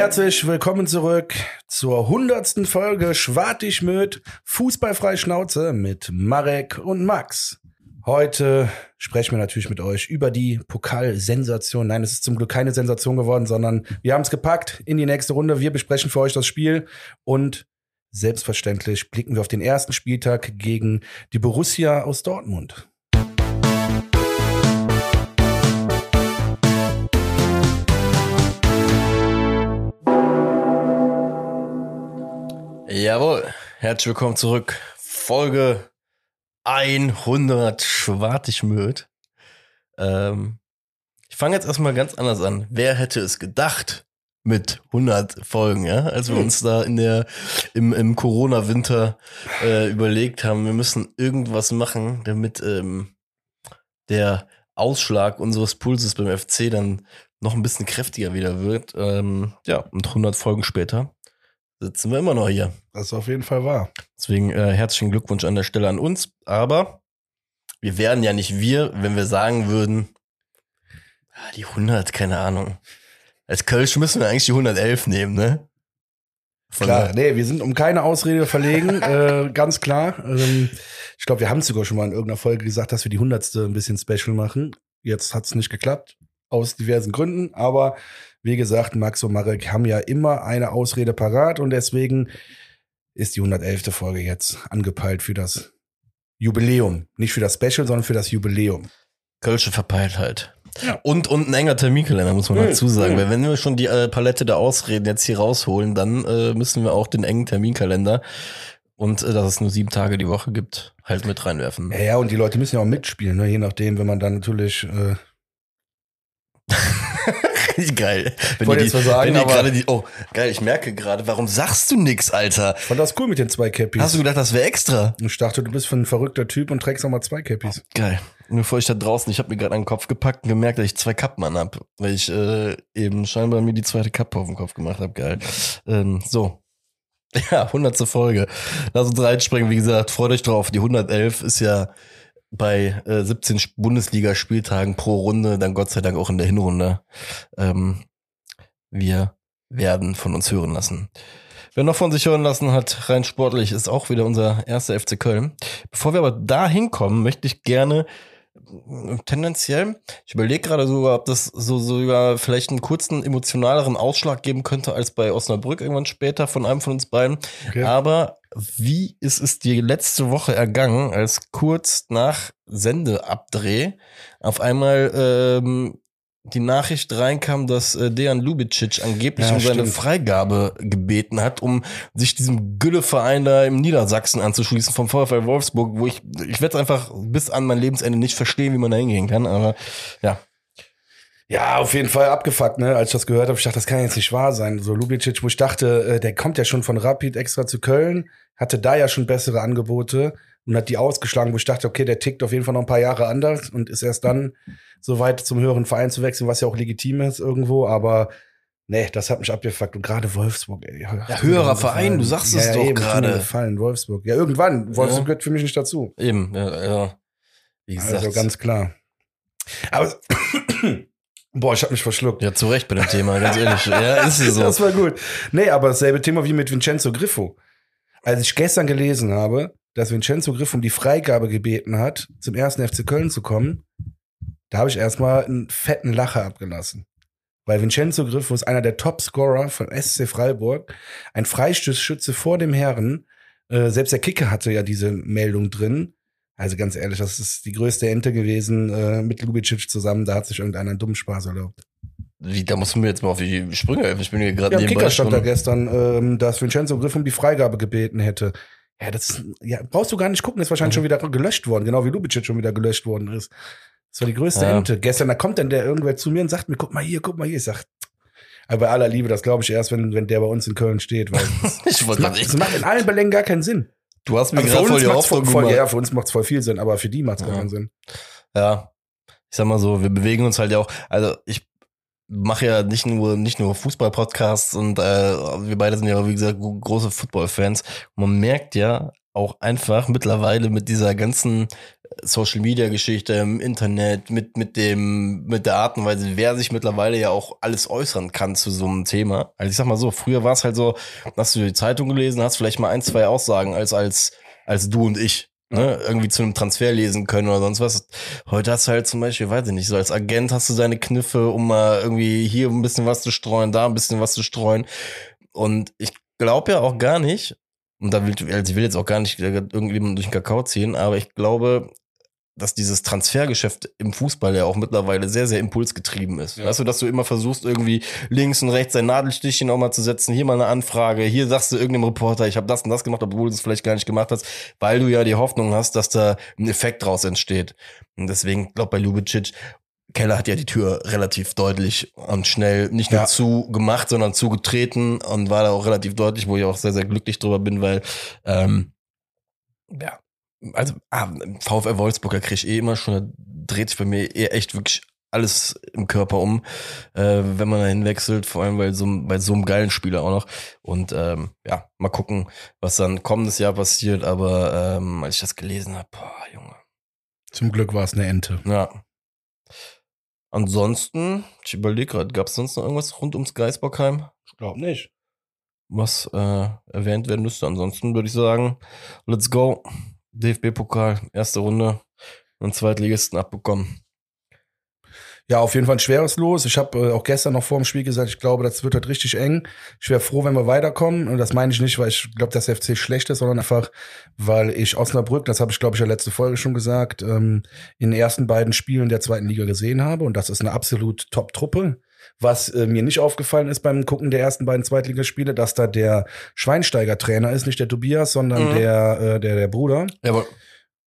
Herzlich willkommen zurück zur hundertsten Folge Schwartig mit Fußballfrei Schnauze mit Marek und Max. Heute sprechen wir natürlich mit euch über die Pokalsensation. Nein, es ist zum Glück keine Sensation geworden, sondern wir haben es gepackt in die nächste Runde. Wir besprechen für euch das Spiel und selbstverständlich blicken wir auf den ersten Spieltag gegen die Borussia aus Dortmund. Jawohl, herzlich willkommen zurück. Folge 100 Schwartigmüt. Ähm, ich fange jetzt erstmal ganz anders an. Wer hätte es gedacht mit 100 Folgen, ja? Als wir Hm. uns da in der, im, im Corona-Winter äh, überlegt haben, wir müssen irgendwas machen, damit ähm, der Ausschlag unseres Pulses beim FC dann noch ein bisschen kräftiger wieder wird. Ähm, ja, und 100 Folgen später sitzen wir immer noch hier. Das ist auf jeden Fall wahr. Deswegen äh, herzlichen Glückwunsch an der Stelle an uns. Aber wir wären ja nicht wir, wenn wir sagen würden, ah, die 100, keine Ahnung. Als Kölsch müssen wir eigentlich die 111 nehmen, ne? Von Klar, nee, wir sind um keine Ausrede verlegen, äh, ganz klar. Ähm, ich glaube, wir haben sogar schon mal in irgendeiner Folge gesagt, dass wir die hundertste ein bisschen special machen. Jetzt hat es nicht geklappt, aus diversen Gründen. Aber wie gesagt, Max und Marek haben ja immer eine Ausrede parat und deswegen ist die 111. Folge jetzt angepeilt für das Jubiläum. Nicht für das Special, sondern für das Jubiläum. Kölsche Verpeiltheit. Ja. Und, und ein enger Terminkalender, muss man Mhm, dazu sagen. mhm. Weil wenn wir schon die äh, Palette der Ausreden jetzt hier rausholen, dann äh, müssen wir auch den engen Terminkalender und äh, dass es nur sieben Tage die Woche gibt, halt mit reinwerfen. Ja, ja, und die Leute müssen ja auch mitspielen, ne? je nachdem, wenn man dann natürlich äh, geil. Wenn wollte jetzt was sagen, wenn aber- gerade die, oh, geil, ich merke gerade, warum sagst du nix, Alter? Ich fand das cool mit den zwei Cappies. Hast du gedacht, das wäre extra? ich dachte, du bist für ein verrückter Typ und trägst nochmal zwei Cappies. Geil. Nur bevor ich da draußen, ich habe mir gerade an den Kopf gepackt und gemerkt, dass ich zwei Kappen anhab, weil ich äh, eben scheinbar mir die zweite Kappe auf den Kopf gemacht habe. Geil. Ähm, so. Ja, hundertste Folge. Lass uns reinspringen. Wie gesagt, freut euch drauf. Die 111 ist ja bei äh, 17 Sp- Bundesliga-Spieltagen pro Runde, dann Gott sei Dank auch in der Hinrunde. Ähm, wir werden von uns hören lassen. Wer noch von sich hören lassen hat, rein sportlich, ist auch wieder unser erster FC Köln. Bevor wir aber da hinkommen, möchte ich gerne äh, tendenziell, ich überlege gerade sogar, ob das so sogar vielleicht einen kurzen emotionaleren Ausschlag geben könnte als bei Osnabrück irgendwann später von einem von uns beiden. Okay. Aber wie ist es dir letzte Woche ergangen, als kurz nach Sendeabdreh auf einmal ähm, die Nachricht reinkam, dass äh, Dejan Lubicic angeblich Ja, um seine stimmt. Freigabe gebeten hat, um sich diesem Gülleverein da im Niedersachsen anzuschließen vom VfL Wolfsburg, wo ich, ich werde es einfach bis an mein Lebensende nicht verstehen, wie man da hingehen kann, aber ja. Ja, auf jeden Fall abgefuckt, ne? Als ich das gehört habe, ich dachte, das kann jetzt nicht wahr sein. So Lubicic, wo ich dachte, äh, der kommt ja schon von Rapid extra zu Köln, hatte da ja schon bessere Angebote und hat die ausgeschlagen, wo ich dachte, okay, der tickt auf jeden Fall noch ein paar Jahre anders und ist erst dann so weit zum höheren Verein zu wechseln, was ja auch legitim ist irgendwo, aber nee, das hat mich abgefuckt und gerade Wolfsburg, ey. Ja, höherer Verein, du sagst es doch eben, gerade. Gefallen, Wolfsburg. Ja, irgendwann. Wolfsburg Ja. gehört für mich nicht dazu. Eben, ja, ja. Wie gesagt, Also ganz klar. Aber boah, ich habe mich verschluckt. ja, zu Recht bei dem Thema, ganz ehrlich. ja, ist so. Das war gut. Nee, aber dasselbe Thema wie mit Vincenzo Griffo. Als ich gestern gelesen habe, dass Vincenzo Griffo um die Freigabe gebeten hat, zum ersten FC Köln zu kommen, da habe ich erstmal einen fetten Lacher abgelassen. Weil Vincenzo Griffo ist einer der Top-Scorer von SC Freiburg, ein Freistoßschütze vor dem Herren. Äh, selbst der Kicker hatte ja diese Meldung drin. Also ganz ehrlich, das ist die größte Ente gewesen äh, mit Lubicic zusammen. Da hat sich irgendeiner einen dummen Spaß erlaubt. Wie, da musst du mir jetzt mal auf die Sprünge helfen. Ich bin hier gerade Ja, nebenbei Kicker stand da gestern, ähm, dass Vincenzo Griff um die Freigabe gebeten hätte. Ja, das ist- ja, brauchst du gar nicht gucken, ist wahrscheinlich Mhm. schon wieder gelöscht worden, genau wie Lubicic schon wieder gelöscht worden ist. Das war die größte Ja. Ente. Gestern, da kommt dann der irgendwer zu mir und sagt mir, guck mal hier, guck mal hier. Ich sag, aber bei aller Liebe, das glaube ich erst, wenn, wenn der bei uns in Köln steht, weil das, Ich macht, gerade das macht in allen Belängen gar keinen Sinn. Du hast mir Also gerade voll die Hoffnung voll, gemacht. ja, für uns macht's voll viel Sinn, aber für die macht's gar Ja. keinen Sinn. Ja, ich sag mal so, wir bewegen uns halt ja auch, also ich mache ja nicht nur nicht nur Fußball-Podcasts und äh, wir beide sind ja wie gesagt gro- große Football-Fans. Man merkt ja auch einfach mittlerweile mit dieser ganzen Social Media Geschichte im Internet, mit, mit dem, mit der Art und Weise, wer sich mittlerweile ja auch alles äußern kann zu so einem Thema. Also ich sag mal so, früher war es halt so, hast du die Zeitung gelesen, hast vielleicht mal ein, zwei Aussagen als, als, als du und ich. Ne, irgendwie zu einem Transfer lesen können oder sonst was. Heute hast du halt zum Beispiel, weiß ich nicht, so als Agent hast du seine Kniffe, um mal irgendwie hier ein bisschen was zu streuen, da ein bisschen was zu streuen. Und ich glaube ja auch gar nicht, und da will, also ich will jetzt auch gar nicht irgendjemanden durch den Kakao ziehen, aber ich glaube, dass dieses Transfergeschäft im Fußball ja auch mittlerweile sehr, sehr impulsgetrieben ist. Ja. Weißt du, dass du immer versuchst, irgendwie links und rechts ein Nadelstichchen auch mal zu setzen, hier mal eine Anfrage, hier sagst du irgendeinem Reporter, ich habe das und das gemacht, obwohl du es vielleicht gar nicht gemacht hast, weil du ja die Hoffnung hast, dass da ein Effekt draus entsteht. Und deswegen, glaub bei Lubicic, Keller hat ja die Tür relativ deutlich und schnell nicht nur ja. zugemacht, sondern zugetreten und war da auch relativ deutlich, wo ich auch sehr, sehr glücklich drüber bin, weil ähm, ja, also ah, VfL Wolfsburg, da krieg ich eh immer schon, da dreht sich bei mir eh echt wirklich alles im Körper um, äh, wenn man da hinwechselt, vor allem bei so, bei so einem geilen Spieler auch noch. Und ähm, ja, mal gucken, was dann kommendes Jahr passiert. Aber ähm, als ich das gelesen habe, boah, Junge. Zum Glück war es eine Ente. Ja. Ansonsten, ich überlege gerade, gab es sonst noch irgendwas rund ums Geisbockheim? Ich glaube nicht. Was äh, erwähnt werden müsste. Ansonsten würde ich sagen, let's go. DFB-Pokal, erste Runde und Zweitligisten abbekommen. Ja, auf jeden Fall ein schweres Los. Ich habe äh, auch gestern noch vor dem Spiel gesagt, ich glaube, das wird halt richtig eng. Ich wäre froh, wenn wir weiterkommen. Und das meine ich nicht, weil ich glaube, dass der FC schlecht ist, sondern einfach, weil ich Osnabrück, das habe ich, glaube ich, in der letzten Folge schon gesagt, ähm, in den ersten beiden Spielen der zweiten Liga gesehen habe. Und das ist eine absolut Top-Truppe. Was äh, mir nicht aufgefallen ist beim Gucken der ersten beiden Zweitligaspiele, dass da der Schweinsteiger-Trainer ist, nicht der Tobias, sondern mhm. der, äh, der, der Bruder. Jawohl.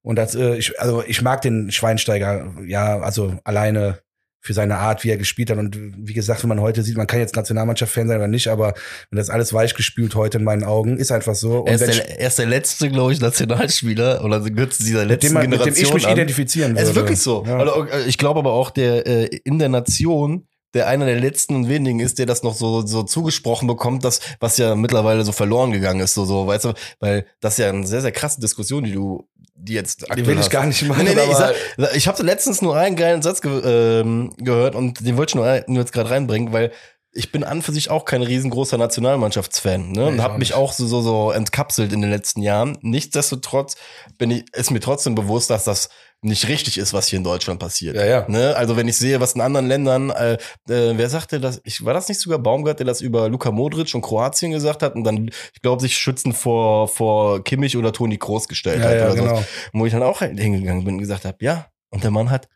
Und das, äh, ich, also ich mag den Schweinsteiger, ja, also alleine für seine Art, wie er gespielt hat. Und wie gesagt, wenn man heute sieht, man kann jetzt Nationalmannschaft-Fan sein oder nicht, aber wenn das alles weich gespült heute in meinen Augen, ist einfach so. Und er, ist der, er ist der letzte, glaube ich, Nationalspieler oder gehört zu dieser letzten mit dem, man, Generation mit dem ich mich an. identifizieren würde. Es ist wirklich so. Ja. Also, ich glaube aber auch, der äh, in der Nation der einer der letzten und wenigen ist, der das noch so, so zugesprochen bekommt, das, was ja mittlerweile so verloren gegangen ist, so, so, weißt du, weil das ist ja eine sehr, sehr krasse Diskussion, die du die jetzt aktuell Die will ich hast. gar nicht machen. Nee, nee, ich, sag, ich habe letztens nur einen geilen Satz ge ähm, gehört und den wollte ich nur, nur jetzt gerade reinbringen, weil ich bin an für sich auch kein riesengroßer Nationalmannschaftsfan ne? und habe mich auch so, so so entkapselt in den letzten Jahren. Nichtsdestotrotz bin ich ist mir trotzdem bewusst, dass das nicht richtig ist, was hier in Deutschland passiert. Ja, ja. Ne? Also wenn ich sehe, was in anderen Ländern, äh, äh, wer sagte das? Ich war das nicht sogar Baumgart, der das über Luka Modric und Kroatien gesagt hat und dann, ich glaube, sich schützen vor vor Kimmich oder Toni Kroos gestellt ja, hat ja, oder genau. so. Wo ich dann auch hingegangen bin und gesagt habe, ja. Und der Mann hat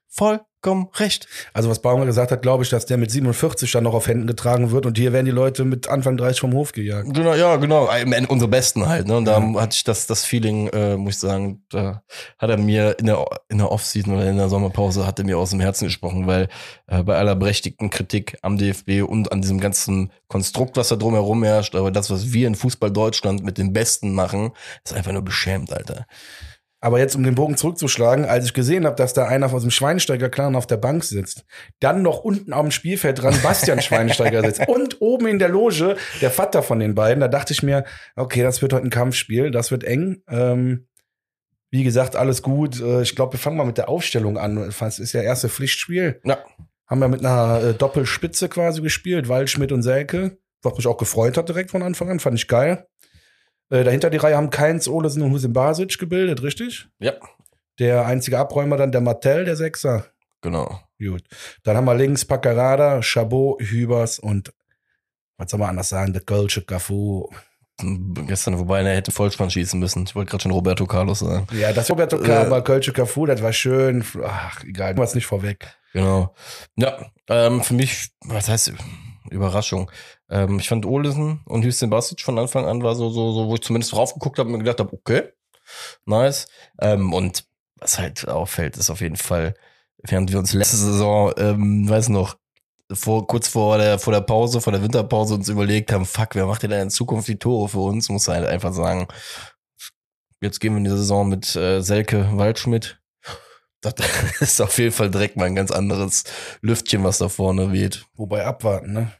vollkommen recht. Also was Baumer gesagt hat, glaube ich, dass der mit 47 dann noch auf Händen getragen wird und hier werden die Leute mit Anfang 30 vom Hof gejagt. Genau, ja, genau. Unsere Besten halt. Ne? Und da ja. hatte ich das, das Feeling, äh, muss ich sagen, da hat er mir in der, in der Offseason oder in der Sommerpause hat er mir aus dem Herzen gesprochen, weil äh, bei aller berechtigten Kritik am DFB und an diesem ganzen Konstrukt, was da drumherum herrscht, aber das, was wir in Fußball Deutschland mit den Besten machen, ist einfach nur beschämt, Alter. Aber jetzt, um den Bogen zurückzuschlagen, als ich gesehen habe, dass da einer aus dem Schweinsteiger-Clan auf der Bank sitzt, dann noch unten am Spielfeld dran Bastian Schweinsteiger sitzt und oben in der Loge der Vater von den beiden, da dachte ich mir, okay, das wird heute ein Kampfspiel, das wird eng. Ähm, wie gesagt, alles gut. Äh, ich glaube, wir fangen mal mit der Aufstellung an. Es ist ja erste Pflichtspiel. Ja. Haben wir mit einer äh, Doppelspitze quasi gespielt, Waldschmidt und Selke. Was mich auch gefreut hat direkt von Anfang an, fand ich geil. Äh, dahinter die Reihe haben Keins, Olesen und Husin Basic gebildet, richtig? Ja. Der einzige Abräumer dann der Martell, der Sechser. Genau. Gut. Dann haben wir links Paccarada, Chabot, Hübers und was soll man anders sagen, der Kölsche Cafu. Gestern, wobei er hätte Vollspann schießen müssen. Ich wollte gerade schon Roberto Carlos sagen. Ja, das Roberto Carlos, äh, Kölsche Cafu, das war schön. Ach, egal, was nicht vorweg. Genau. Ja, ähm, für mich, was heißt Überraschung? Ähm, ich fand Olesen und Hüstin Basic von Anfang an war so, so, so, wo ich zumindest drauf geguckt habe und mir gedacht habe, okay, nice. Ähm, und was halt auffällt, ist auf jeden Fall, während wir uns letzte Saison, ähm, weiß noch, vor, kurz vor der, vor der Pause, vor der Winterpause uns überlegt haben, fuck, wer macht denn in Zukunft die Tore für uns? Muss halt einfach sagen, jetzt gehen wir in die Saison mit äh, Selke Waldschmidt. Das ist auf jeden Fall direkt mal ein ganz anderes Lüftchen, was da vorne weht. Wobei abwarten, ne?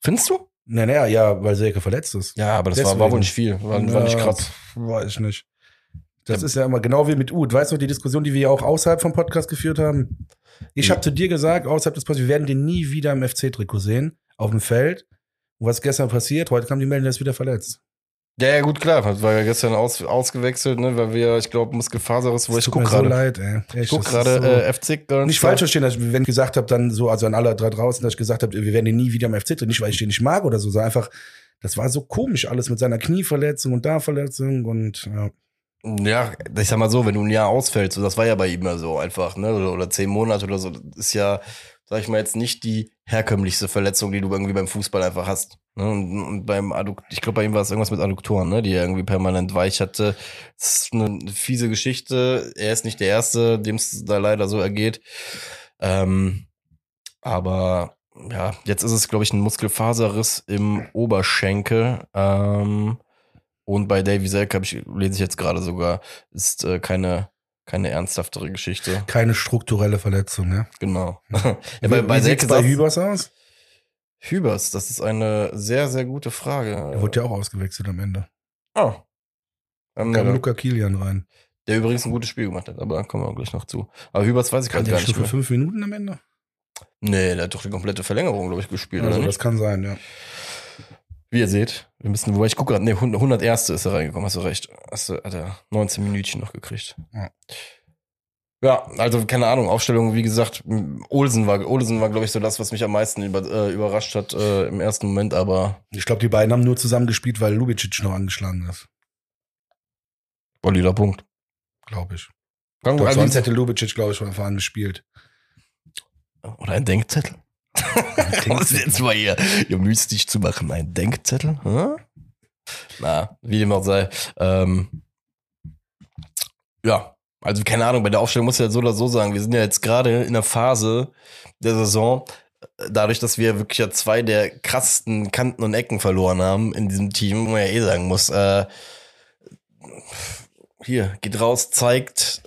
Findest du? Naja, ja, weil Selke verletzt ist. Ja, aber das war, war wohl nicht viel. War, war nicht krass. Weiß ich nicht. Das Ja. ist ja immer genau wie mit Ud. Weißt du, die Diskussion, die wir ja auch außerhalb vom Podcast geführt haben? Ich Ja. habe zu dir gesagt, außerhalb des Podcasts, wir werden den nie wieder im FC-Trikot sehen, auf dem Feld. Und was gestern passiert, heute kam die Meldung, der ist wieder verletzt. Ja, ja, gut, klar. War ja gestern aus, ausgewechselt, ne, weil wir, ich glaube, Muskelfaserriss, wo Das ich guck mir so gerade. leid, ey. Echt, ich guck das gerade so- äh, FC nicht falsch verstehen, dass ich, wenn ich gesagt habe, dann so, also an alle da draußen, dass ich gesagt habe, wir werden den nie wieder im FC drin. Nicht, weil ich den nicht mag oder so, sondern einfach, das war so komisch alles mit seiner Knieverletzung und da Verletzung und ja. Ja, ich sag mal so, wenn du ein Jahr ausfällst, so, das war ja bei ihm ja so einfach, ne, oder, oder zehn Monate oder so, das ist ja, sag ich mal, jetzt nicht die herkömmlichste Verletzung, die du irgendwie beim Fußball einfach hast. Ne? Und, und beim Addukt, ich glaube, bei ihm war es irgendwas mit Adduktoren, ne, die er irgendwie permanent weich hatte. Das ist eine fiese Geschichte. Er ist nicht der Erste, dem es da leider so ergeht. Ähm, aber ja, jetzt ist es, glaube ich, ein Muskelfaserriss im Oberschenkel. Ähm, und bei Davy Selk habe ich, lese ich jetzt gerade sogar, ist äh, keine, keine ernsthaftere Geschichte. keine strukturelle Verletzung, ne? Genau. Ja. ja, bei, wie bei wie sieht's bei Hübers aus? Hübers, das ist eine sehr, sehr gute Frage. Er wurde ja auch ausgewechselt am Ende. oh. Ähm, Kam ja, Luca Kilian rein. der übrigens ein gutes Spiel gemacht hat, aber da kommen wir gleich noch zu. Aber Hübers weiß ich gerade der gar nicht nicht nur für fünf Minuten am Ende? Nee, der hat doch die komplette Verlängerung, glaube ich, gespielt, Also, das kann sein, ja. Wie ihr seht, wir müssen, wobei ich gucke gerade, nee, 100 101. ist er reingekommen, hast du recht. Hast du, hat er 19 Minütchen noch gekriegt. Ja. Ja, also keine Ahnung, Aufstellung, wie gesagt, Olsen war, Olsen war, glaube ich, so das, was mich am meisten über, äh, überrascht hat äh, im ersten Moment, aber Ich glaube, die beiden haben nur zusammen gespielt, weil Lubicic noch angeschlagen ist. valider Punkt. Glaube ich. Kann, also, sonst hätte Lubicic, glaube ich, von Anfang an gespielt. oder ein Denkzettel. Was jetzt mal hier, hier mystisch zu machen? Ein Denkzettel? Hm? Na, wie dem auch sei. Ähm, ja, also keine Ahnung, bei der Aufstellung muss ich ja so oder so sagen, wir sind ja jetzt gerade in der Phase der Saison, äh, dadurch, dass wir wirklich ja zwei der krassesten Kanten und Ecken verloren haben in diesem Team, wo man ja eh sagen muss, äh, hier, geht raus, zeigt,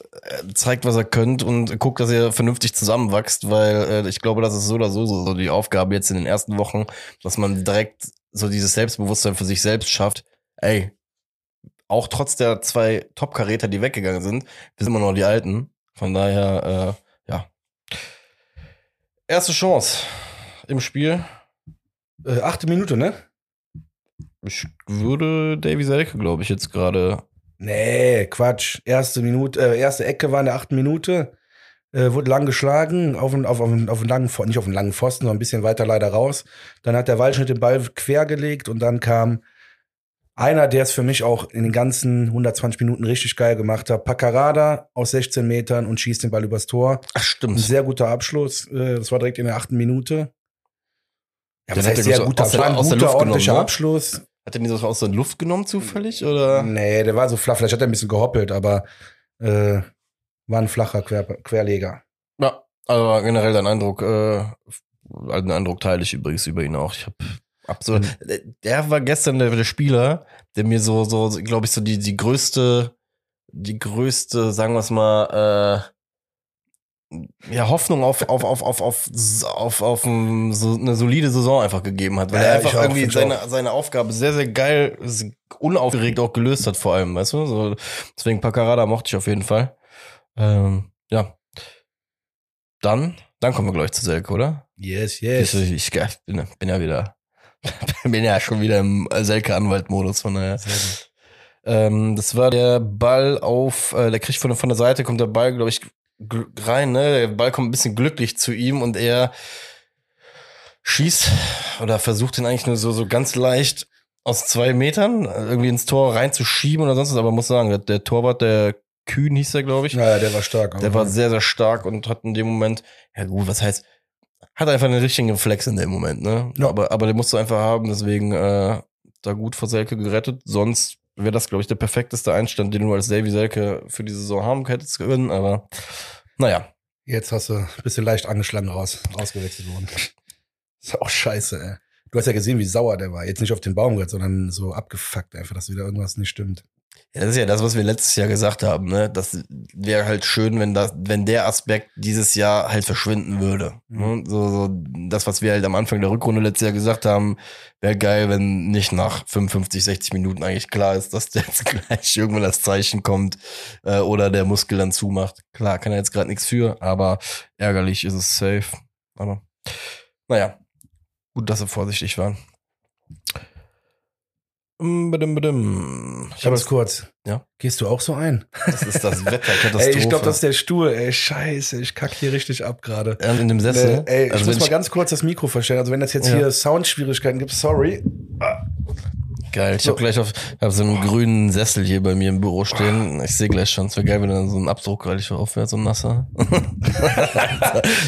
zeigt, was er könnt und guckt, dass ihr vernünftig zusammenwachst, weil äh, ich glaube, das ist so oder so, so die Aufgabe jetzt in den ersten Wochen, dass man direkt so dieses Selbstbewusstsein für sich selbst schafft. Ey, auch trotz der zwei Top-Karäter, die weggegangen sind, wir sind immer noch die Alten. Von daher, äh, ja. Erste Chance im Spiel. Äh, achte Minute, ne? Ich würde Davy Selke, glaube ich, jetzt gerade. Nee, Quatsch. Erste Minute, äh, erste Ecke war in der achten Minute. Äh, wurde lang geschlagen, auf, einen- auf, auf, einen- auf einen langen, nicht auf einen langen Pfosten, sondern ein bisschen weiter leider raus. Dann hat der Waldschnitt den Ball quergelegt und dann kam einer, der es für mich auch in den ganzen 120 Minuten richtig geil gemacht hat. Paccarada aus 16 Metern und schießt den Ball übers Tor. Ach, Ein stimmt. sehr guter Abschluss. Äh, das war direkt in der achten Minute. Ja, hat heißt sehr guter, das ein aus der guter, ordentlicher ne? Abschluss. Hat er den so aus der Luft genommen zufällig? Oder? Nee, der war so flach. Vielleicht hat er ein bisschen gehoppelt, aber äh, war ein flacher Quer Querleger. Ja, aber generell dein Eindruck, äh, den Eindruck teile ich übrigens über ihn auch. Ich hab absolut. Der war gestern der, der Spieler, der mir so, so, glaube ich, so die, die größte, die größte, sagen wir es mal, äh, ja, Hoffnung auf, auf, auf, auf, auf, auf, auf ein, so eine solide Saison einfach gegeben hat, weil Ja, er einfach auch, irgendwie seine, seine Aufgabe sehr, sehr geil, unaufgeregt auch gelöst hat, vor allem, weißt du? So, deswegen Paccarada mochte ich auf jeden Fall. Ähm, ja. Dann, dann kommen wir gleich zu Selke, oder? Yes, Ich, ich, ich bin, bin ja wieder, bin ja schon wieder im Selke-Anwalt-Modus, von daher. Ähm, das war der Ball auf, äh, der kriegt von, von der Seite, kommt der Ball, glaube ich, rein, ne? Der Ball kommt ein bisschen glücklich zu ihm und er schießt oder versucht ihn eigentlich nur so, so ganz leicht aus zwei Metern äh, irgendwie ins Tor reinzuschieben oder sonst was, aber muss sagen, der, der Torwart, der Kühn hieß er, glaube ich, Naja, der war stark. der war sehr, sehr stark und hat in dem Moment, ja gut, was heißt, hat einfach einen richtigen Reflex in dem Moment, ne? Ja. Aber, aber den musst du einfach haben, deswegen äh, da gut vor Selke gerettet. Sonst wäre das, glaube ich, der perfekteste Einstand, den du als Davy Selke für die Saison haben hättest können, aber naja. Jetzt hast du ein bisschen leicht angeschlagen raus, ausgewechselt worden. Ist auch scheiße, ey. Du hast ja gesehen, wie sauer der war. Jetzt nicht auf den Baumgart, sondern so abgefuckt einfach, dass wieder irgendwas nicht stimmt. Ja, das ist ja das, was wir letztes Jahr gesagt haben, ne? Das wäre halt schön, wenn das, wenn der Aspekt dieses Jahr halt verschwinden würde. Ne? So, so, das, was wir halt am Anfang der Rückrunde letztes Jahr gesagt haben, wäre geil, wenn nicht nach 55, 60 Minuten eigentlich klar ist, dass jetzt gleich irgendwann das Zeichen kommt äh, oder der Muskel dann zumacht. Klar, kann er jetzt gerade nichts für, aber ärgerlich ist es safe. Aber naja, gut, dass sie vorsichtig waren. Mm. Ich habe Ganz es kurz. Ja? Gehst du auch so ein? Das ist das Wetterkatastrophe. Ey, ich glaube, das ist der Stuhl. Ey, scheiße, ich kack hier richtig ab gerade. Ähm, in dem Sessel. Nee, ey, also ich muss mal ganz kurz das Mikro verstellen. Also wenn das jetzt Ja. hier Soundschwierigkeiten gibt, sorry. Geil. Ich so. habe gleich auf hab so einen grünen Sessel hier bei mir im Büro stehen. Ich sehe gleich schon. Es wäre geil, wenn dann so ein Abdruck gleich aufwärts, so ein nasser.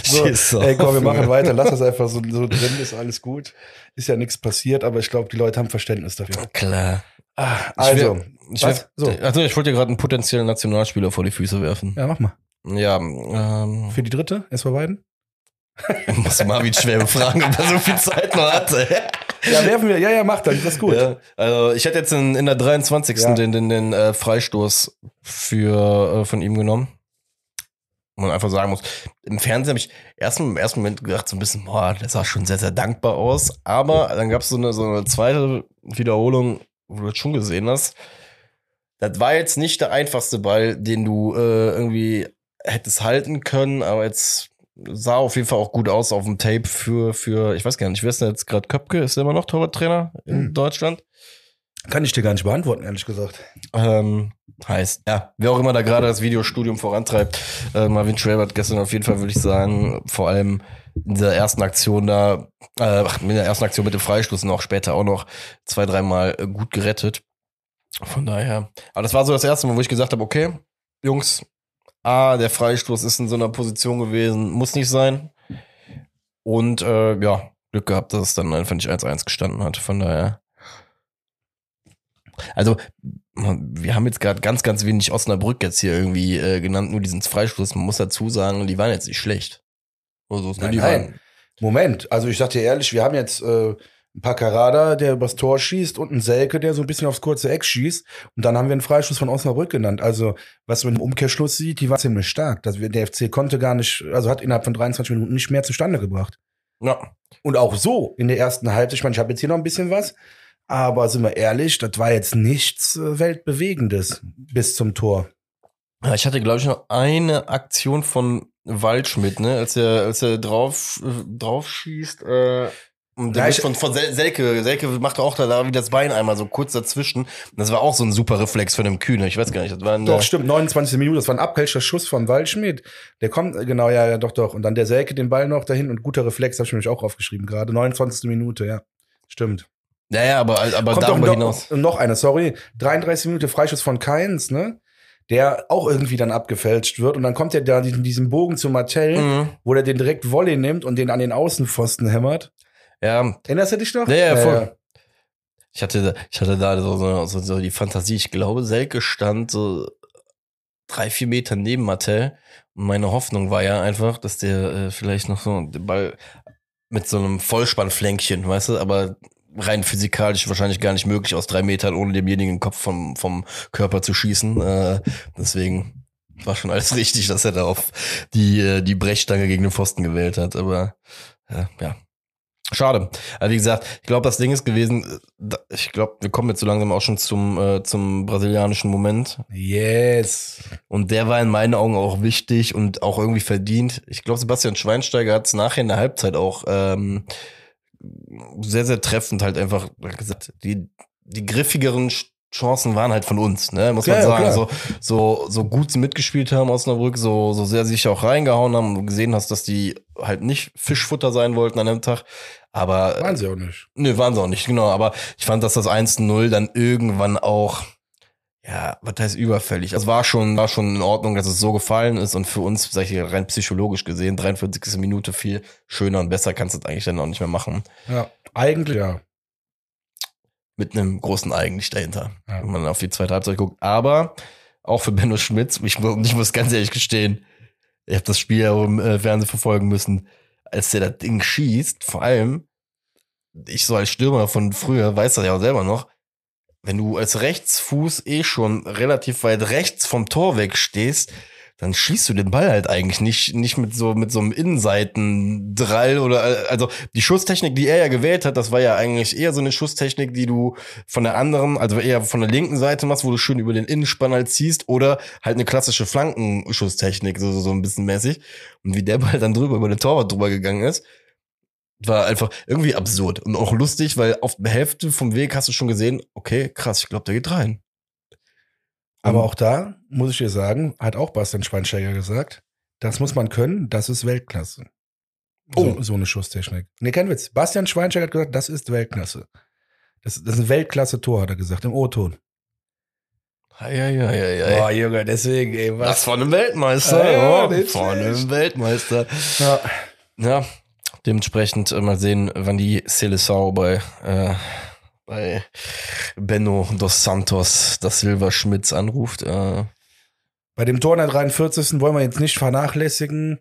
So, ey, komm, wir machen weiter. Lass das einfach so, so drin, ist alles gut. Ist ja nichts passiert, aber ich glaube, die Leute haben Verständnis dafür. Klar. Ah, Ich also, wär- Ich, wär- So. also ich wollte dir gerade einen potenziellen Nationalspieler vor die Füße werfen. ja, mach mal. Ja, ähm, Für die dritte, SV Weiden? muss Marvin schwer befragen, ob er so viel Zeit noch hatte. Ja, werfen wir. Ja, ja, mach das. Das ist gut. Ja, also ich hätte jetzt in, in der 23. Ja. den, den, den äh, Freistoß für, äh, von ihm genommen. Man einfach sagen muss, im Fernsehen habe ich erst im ersten Moment gedacht, so ein bisschen, boah, der sah schon sehr, sehr dankbar aus. Aber dann gab es so eine, so eine zweite Wiederholung, wo du das schon gesehen hast. Das war jetzt nicht der einfachste Ball, den du äh, irgendwie hättest halten können, aber jetzt sah auf jeden Fall auch gut aus auf dem Tape für, für ich weiß gar nicht, wer ist denn jetzt gerade Köpke? Ist der immer noch Torwarttrainer in Hm. Deutschland? Kann ich dir gar nicht beantworten, ehrlich gesagt. Ähm, heißt, ja, wer auch immer da gerade das Videostudium vorantreibt, äh, Marvin Schwabert gestern auf jeden Fall, würde ich sagen, vor allem in der ersten Aktion da, äh, ach, in der ersten Aktion mit dem Freistoß und auch später auch noch zwei, dreimal äh, gut gerettet. Von daher, aber das war so das erste Mal, wo ich gesagt habe, okay, Jungs, A, der Freistoß ist in so einer Position gewesen, muss nicht sein. Und äh, ja, Glück gehabt, dass es dann einfach nicht 1-1 gestanden hat. Von daher. Also, wir haben jetzt gerade ganz, ganz wenig Osnabrück jetzt hier irgendwie äh, genannt, nur diesen Freistoß. Man muss dazu sagen, die waren jetzt nicht schlecht. Also, Nein, die nein. waren, Moment, also ich sag dir ehrlich, wir haben jetzt äh, ein Paccarada, der übers Tor schießt und einen Selke, der so ein bisschen aufs kurze Eck schießt. Und dann haben wir einen Freistoß von Osnabrück genannt. Also, was man im Umkehrschluss sieht, die war ziemlich stark. Das, der FC konnte gar nicht, also hat innerhalb von 23 Minuten nicht mehr zustande gebracht. ja, Und auch so in der ersten Halbzeit, ich meine, ich habe jetzt hier noch ein bisschen was, aber sind wir ehrlich, das war jetzt nichts äh, Weltbewegendes bis zum Tor. Ja, ich hatte, glaube ich, noch eine Aktion von Waldschmidt, ne, als er, als er drauf, äh, drauf schießt, äh, und der Ja, von, von Sel Selke, Selke macht auch da, da wie das Bein einmal so kurz dazwischen. Das war auch so ein super Reflex von dem Kühne. Ich weiß gar nicht, das war ein, Doch, stimmt, 29. Minute, das war ein abkälschter Schuss von Waldschmidt. Der kommt, äh, genau, ja, ja, doch, doch. Und dann der Selke den Ball noch dahin und guter Reflex, habe ich mir nämlich auch aufgeschrieben gerade. 29. Minute, ja. Stimmt. Ja, ja, aber, aber Kommt darüber noch, hinaus. noch einer, sorry. 33 Minute Freischuss von Keins, ne? Der auch irgendwie dann abgefälscht wird. Und dann kommt er da in diesem Bogen zu Martell, Mhm. wo der den direkt Volley nimmt und den an den Außenpfosten hämmert. Ja, Erinnerst du dich noch? Ja, ja, voll. ja. ich hatte, ich hatte da so, so, so, so die Fantasie. Ich glaube, Selke stand so drei, vier Meter neben Martell. Und meine Hoffnung war ja einfach, dass der äh, vielleicht noch so den Ball mit so einem Vollspannflänkchen, weißt du, aber rein physikalisch wahrscheinlich gar nicht möglich, aus drei Metern ohne demjenigen den Kopf vom, vom Körper zu schießen. Äh, deswegen war schon alles richtig, dass er da auf die, äh, die Brechstange gegen den Pfosten gewählt hat. Aber äh, ja, Schade. Also wie gesagt, ich glaube, das Ding ist gewesen, ich glaube, wir kommen jetzt so langsam auch schon zum, äh, zum brasilianischen Moment. Yes. Und der war in meinen Augen auch wichtig und auch irgendwie verdient. Ich glaube, Sebastian Schweinsteiger hat es nachher in der Halbzeit auch ähm, sehr, sehr treffend halt einfach gesagt, die, die griffigeren Chancen waren halt von uns, ne? Muss man Ja, ja, sagen. klar. So, so, so gut sie mitgespielt haben Osnabrück, so, so sehr sich auch reingehauen haben und gesehen hast, dass die halt nicht Fischfutter sein wollten an dem Tag. Aber Waren sie auch nicht. Nö, waren sie auch nicht, genau. Aber ich fand, dass das 1-0 dann irgendwann auch, ja, was heißt überfällig? Es war schon, war schon in Ordnung, dass es so gefallen ist und für uns, sag ich rein psychologisch gesehen, 43. Minute viel schöner und besser kannst du es eigentlich dann auch nicht mehr machen. Ja. Eigentlich ja. Mit einem großen Eigentlich dahinter, Ja. wenn man auf die zweite Halbzeit guckt. Aber auch für Benno Schmitz, ich, muss- ich muss ganz ehrlich gestehen, ich habe das Spiel ja auch im äh, Fernsehen verfolgen müssen, als der das Ding schießt, vor allem, ich so als Stürmer von früher weiß das ja auch selber noch, wenn du als Rechtsfuß eh schon relativ weit rechts vom Tor wegstehst, dann schießt du den Ball halt eigentlich nicht, nicht mit so, mit so einem Innenseitendrall oder, also die Schusstechnik, die er ja gewählt hat, das war ja eigentlich eher so eine Schusstechnik, die du von der anderen, also eher von der linken Seite machst, wo du schön über den Innenspann halt ziehst oder halt eine klassische Flankenschusstechnik, so, so, so ein bisschen mäßig. Und wie der Ball dann drüber über den Torwart drüber gegangen ist, war einfach irgendwie absurd und auch lustig, weil auf der Hälfte vom Weg hast du schon gesehen, okay, krass, ich glaube, der geht rein. Aber auch da muss ich dir sagen, hat auch Bastian Schweinsteiger gesagt, das muss man können, das ist Weltklasse. So, Oh. so eine Schusstechnik. Nee, kein Witz. Bastian Schweinsteiger hat gesagt, das ist Weltklasse. Das, das ist ein Weltklasse-Tor, hat er gesagt, im O-Ton. Ja, ja, ja, ja. Boah, Junge, deswegen, ey, Was von einem Weltmeister, Ja, ja, oh, von einem. Weltmeister. Ja. Ja, dementsprechend äh, mal sehen, wann die Seleção bei, äh, bei Benno dos Santos da Silva Schmitz anruft. Äh, Bei dem Tor in der 43. wollen wir jetzt nicht vernachlässigen.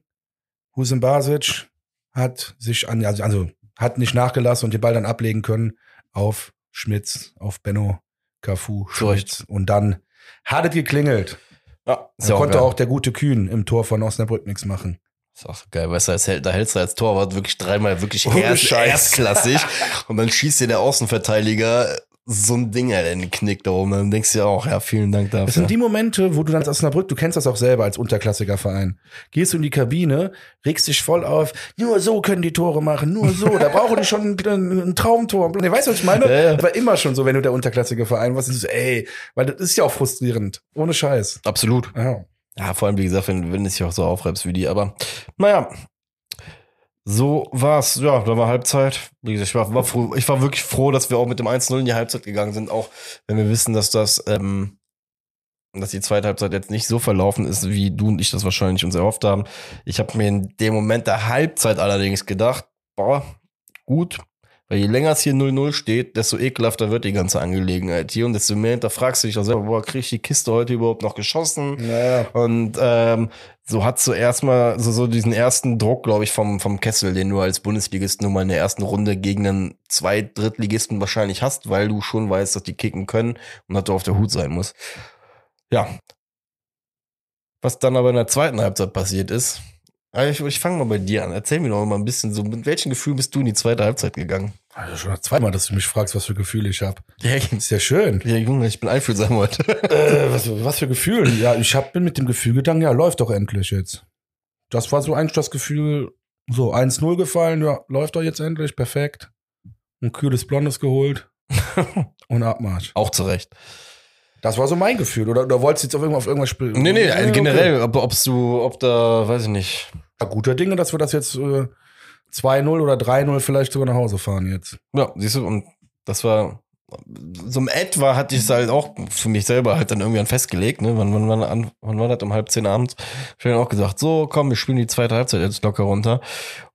Hussein Basic hat sich an, also, also hat nicht nachgelassen und den Ball dann ablegen können auf Schmitz, auf Benno, Cafu. Schmitz. Und dann hat es geklingelt. ja, Da konnte auch der gute Kühn im Tor von Osnabrück nichts machen. Ist auch geil, weißt du, als, da hältst du als Torwart wirklich dreimal wirklich Ohne erst, erstklassig und dann schießt dir der Außenverteidiger so ein Ding halt in den Knick da oben. Dann denkst du ja auch, ja, vielen Dank Das dafür. sind die Momente, wo du dann als Osnabrück, du kennst das auch selber als unterklassiger Verein, gehst du in die Kabine, regst dich voll auf, nur so können die Tore machen, nur so, da brauchen die schon ein, ein Traumtor. Nee, weißt du, was ich meine? Ja, ja. War immer schon so, wenn du der unterklassige Verein warst, ist so, ey, weil das ist ja auch frustrierend. Ohne Scheiß. Absolut. Ja. Ja, vor allem, wie gesagt, wenn, wenn du dich auch so aufreibst wie die, aber naja. So war's. Ja, da war Halbzeit. Wie gesagt, ich war, war froh, ich war wirklich froh, dass wir auch mit dem 1-0 in die Halbzeit gegangen sind, auch wenn wir wissen, dass das, ähm, dass die zweite Halbzeit jetzt nicht so verlaufen ist, wie du und ich das wahrscheinlich uns erhofft haben. Ich habe mir in dem Moment der Halbzeit allerdings gedacht, boah, gut, weil je länger es hier 0-0 steht, desto ekelhafter wird die ganze Angelegenheit hier und desto mehr hinterfragst du dich auch selber, boah, krieg ich die Kiste heute überhaupt noch geschossen? Naja. Und ähm, so hat so erstmal so, so diesen ersten Druck, glaube ich, vom, vom Kessel, den du als Bundesligist nur mal in der ersten Runde gegen einen zwei Drittligisten wahrscheinlich hast, weil du schon weißt, dass die kicken können und dass du auf der Hut sein musst. Ja. Was dann aber in der zweiten Halbzeit passiert ist, also ich, ich fange mal bei dir an. Erzähl mir doch mal ein bisschen so, mit welchem Gefühl bist du in die zweite Halbzeit gegangen? Also schon das zweimal, dass du mich fragst, was für Gefühle ich habe. Ja, Ist ja schön. ja Junge, ich bin einfühlsam heute. äh, was, was für Gefühle? Ja, ich hab, bin mit dem Gefühl gegangen, ja, läuft doch endlich jetzt. Das war so eigentlich das Gefühl, so 1-0 gefallen, ja, läuft doch jetzt endlich, perfekt. Ein kühles Blondes geholt und Abmarsch. Auch zurecht. Das war so mein Gefühl. Oder, oder wolltest du jetzt auf irgendwas, auf irgendwas spielen? Nee, nee, also okay. generell, ob, ob's du, ob da, weiß ich nicht, Ja, guter Dinge, dass wir das jetzt äh, 2-0 oder 3-0 vielleicht sogar nach Hause fahren jetzt. Ja, siehst du, und das war so im etwa hatte ich es halt auch für mich selber halt dann irgendwann festgelegt, ne? Wann, wann, wann, an, wann war das? Um halb zehn abends. Ich habe dann auch gesagt, so, komm, wir spielen die zweite Halbzeit jetzt locker runter.